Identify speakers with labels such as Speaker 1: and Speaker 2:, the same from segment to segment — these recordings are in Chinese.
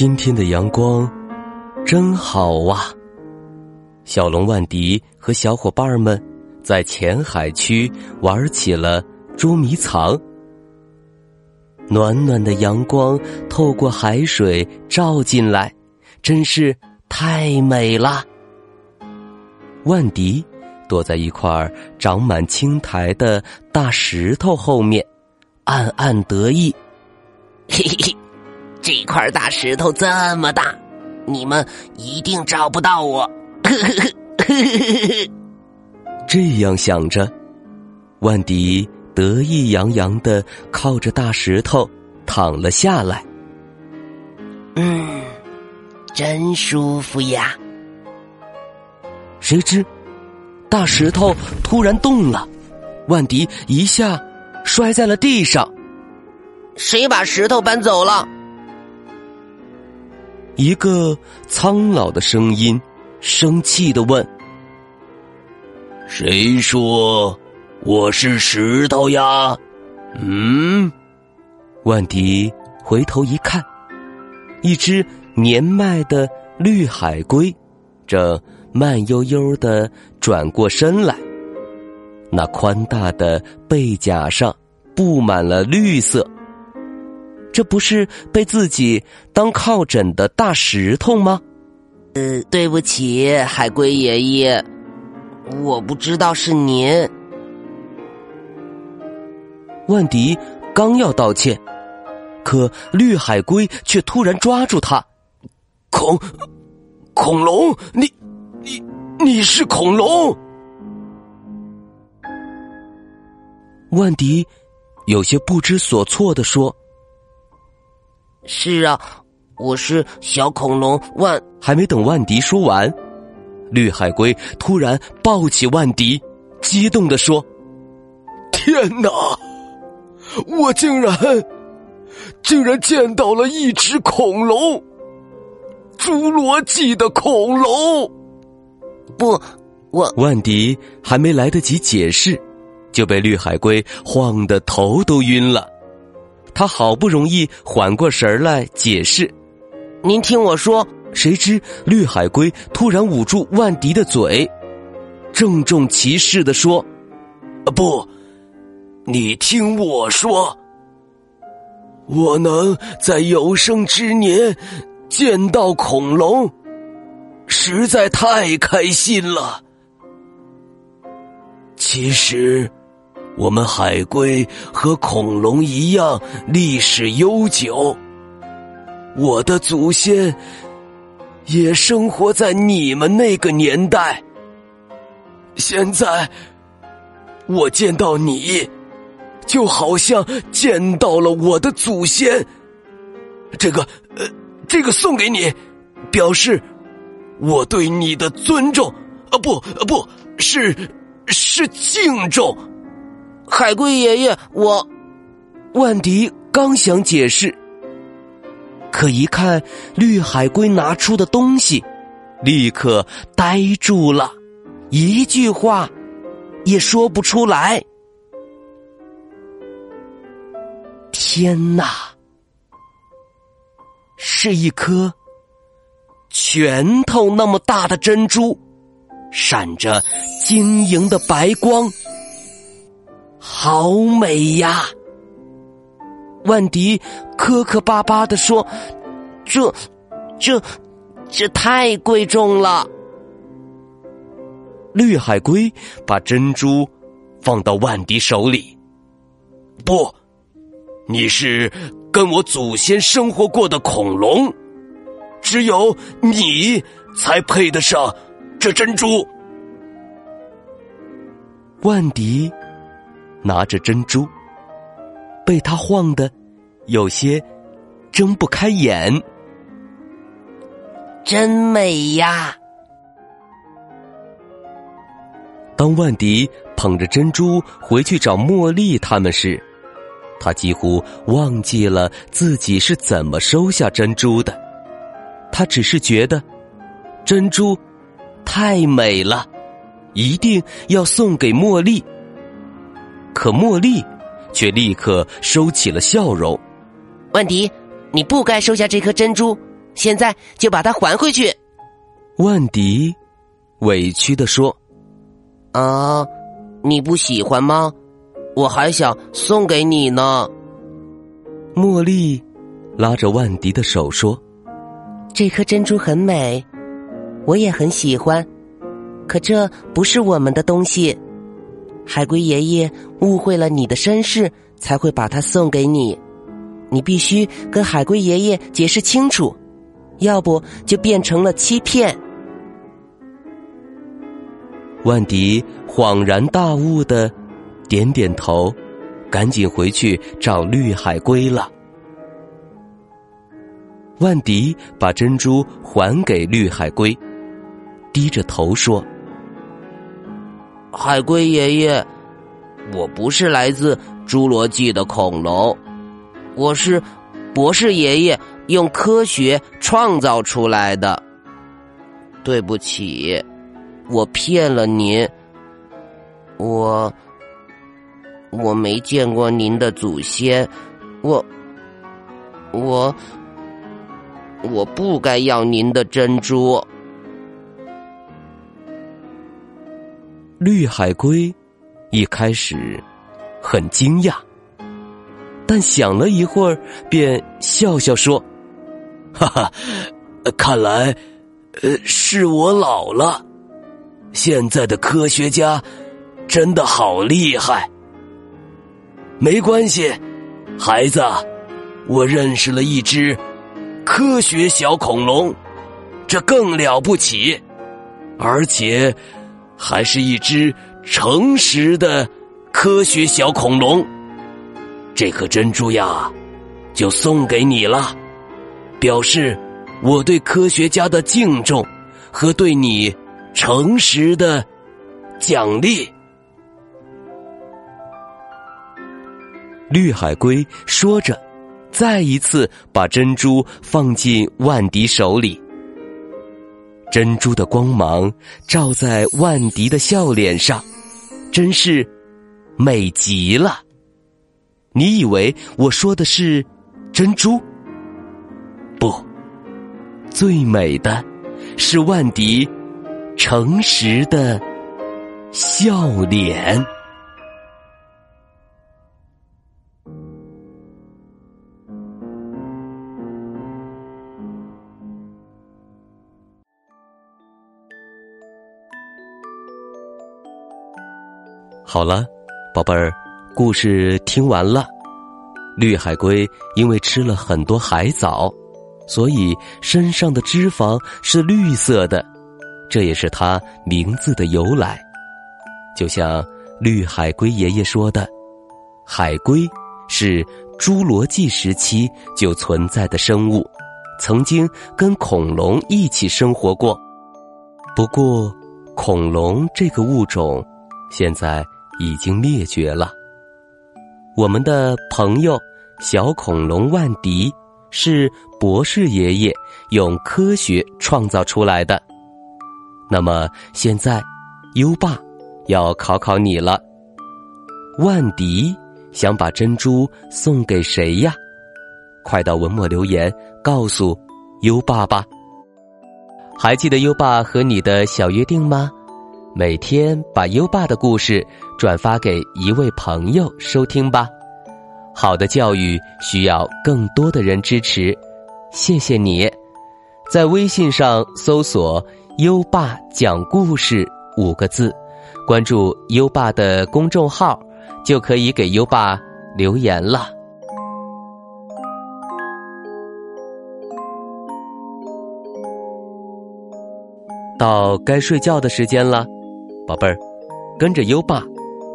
Speaker 1: 今天的阳光真好哇！小龙万迪和小伙伴们在浅海区玩起了捉迷藏。暖暖的阳光透过海水照进来，真是太美了。万迪躲在一块长满青苔的大石头后面，暗暗得意。
Speaker 2: 嘿嘿嘿。这块大石头这么大，你们一定找不到我。
Speaker 1: 这样想着，万迪得意洋洋的靠着大石头躺了下来。
Speaker 2: 嗯，真舒服呀。
Speaker 1: 谁知，大石头突然动了，万迪一下摔在了地上。
Speaker 2: 谁把石头搬走了？
Speaker 1: 一个苍老的声音，生气的问：“
Speaker 3: 谁说我是石头呀？”嗯，
Speaker 1: 万迪回头一看，一只年迈的绿海龟正慢悠悠的转过身来，那宽大的背甲上布满了绿色。这不是被自己当靠枕的大石头吗？
Speaker 2: 呃，对不起，海龟爷爷，我不知道是您。
Speaker 1: 万迪刚要道歉，可绿海龟却突然抓住他：“
Speaker 3: 恐恐龙，你你你是恐龙？”
Speaker 1: 万迪有些不知所措的说。
Speaker 2: 是啊，我是小恐龙万。
Speaker 1: 还没等万迪说完，绿海龟突然抱起万迪，激动的说：“
Speaker 3: 天哪，我竟然竟然见到了一只恐龙，侏罗纪的恐龙！”
Speaker 2: 不，我
Speaker 1: 万迪还没来得及解释，就被绿海龟晃得头都晕了。他好不容易缓过神来，解释：“
Speaker 2: 您听我说。”
Speaker 1: 谁知绿海龟突然捂住万迪的嘴，郑重其事的说：“
Speaker 3: 不，你听我说，我能在有生之年见到恐龙，实在太开心了。其实。”我们海龟和恐龙一样历史悠久，我的祖先也生活在你们那个年代。现在我见到你，就好像见到了我的祖先。这个，呃，这个送给你，表示我对你的尊重。啊，不，啊不是，是敬重。
Speaker 2: 海龟爷爷，我
Speaker 1: 万迪刚想解释，可一看绿海龟拿出的东西，立刻呆住了，一句话也说不出来。天哪！是一颗拳头那么大的珍珠，闪着晶莹的白光。好美呀！万迪磕磕巴巴的说：“这、这、这太贵重了。”绿海龟把珍珠放到万迪手里。
Speaker 3: 不，你是跟我祖先生活过的恐龙，只有你才配得上这珍珠。
Speaker 1: 万迪。拿着珍珠，被他晃得有些睁不开眼。
Speaker 2: 真美呀！
Speaker 1: 当万迪捧着珍珠回去找茉莉他们时，他几乎忘记了自己是怎么收下珍珠的。他只是觉得珍珠太美了，一定要送给茉莉。可茉莉却立刻收起了笑容。
Speaker 2: 万迪，你不该收下这颗珍珠，现在就把它还回去。
Speaker 1: 万迪委屈的说：“
Speaker 2: 啊，你不喜欢吗？我还想送给你呢。”
Speaker 1: 茉莉拉着万迪的手说：“
Speaker 2: 这颗珍珠很美，我也很喜欢，可这不是我们的东西。”海龟爷爷误会了你的身世，才会把它送给你。你必须跟海龟爷爷解释清楚，要不就变成了欺骗。
Speaker 1: 万迪恍然大悟的点点头，赶紧回去找绿海龟了。万迪把珍珠还给绿海龟，低着头说。
Speaker 2: 海龟爷爷，我不是来自侏罗纪的恐龙，我是博士爷爷用科学创造出来的。对不起，我骗了您。我我没见过您的祖先，我我我不该要您的珍珠。
Speaker 1: 绿海龟一开始很惊讶，但想了一会儿，便笑笑说：“
Speaker 3: 哈哈，看来，呃，是我老了。现在的科学家真的好厉害。没关系，孩子，我认识了一只科学小恐龙，这更了不起，而且。”还是一只诚实的科学小恐龙。这颗珍珠呀，就送给你了，表示我对科学家的敬重和对你诚实的奖励。
Speaker 1: 绿海龟说着，再一次把珍珠放进万迪手里。珍珠的光芒照在万迪的笑脸上，真是美极了。你以为我说的是珍珠？不，最美的是万迪诚实的笑脸。好了，宝贝儿，故事听完了。绿海龟因为吃了很多海藻，所以身上的脂肪是绿色的，这也是它名字的由来。就像绿海龟爷爷说的，海龟是侏罗纪时期就存在的生物，曾经跟恐龙一起生活过。不过，恐龙这个物种现在。已经灭绝了。我们的朋友小恐龙万迪是博士爷爷用科学创造出来的。那么现在，优爸要考考你了。万迪想把珍珠送给谁呀？快到文末留言告诉优爸吧。还记得优爸和你的小约定吗？每天把优爸的故事转发给一位朋友收听吧。好的教育需要更多的人支持，谢谢你。在微信上搜索“优爸讲故事”五个字，关注优爸的公众号，就可以给优爸留言了。到该睡觉的时间了。宝贝儿，跟着优爸，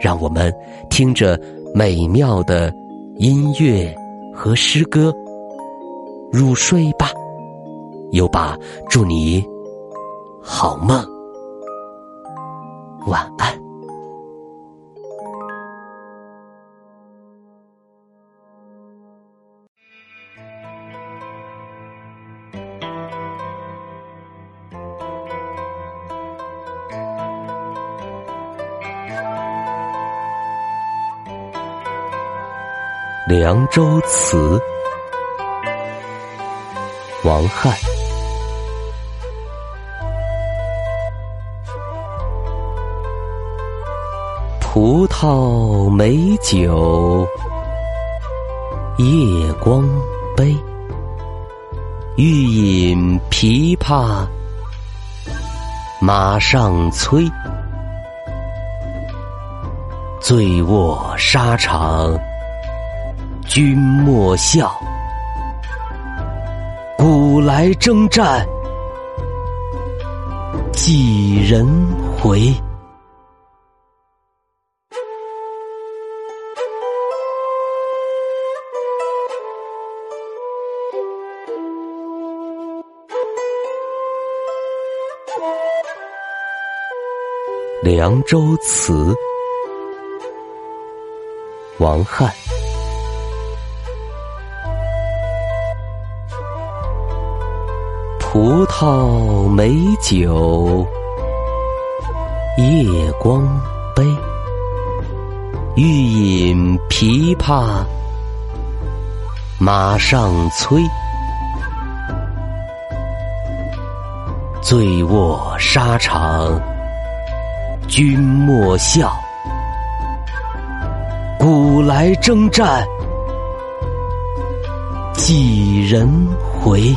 Speaker 1: 让我们听着美妙的音乐和诗歌。入睡吧，优爸，祝你好梦，晚安。《凉州词》王翰，葡萄美酒夜光杯，欲饮琵琶马上催。醉卧沙场君莫笑。古来征战几人回？《凉州词》王翰。葡萄美酒夜光杯，欲饮琵琶马上催。醉卧沙场君莫笑，古来征战几人回？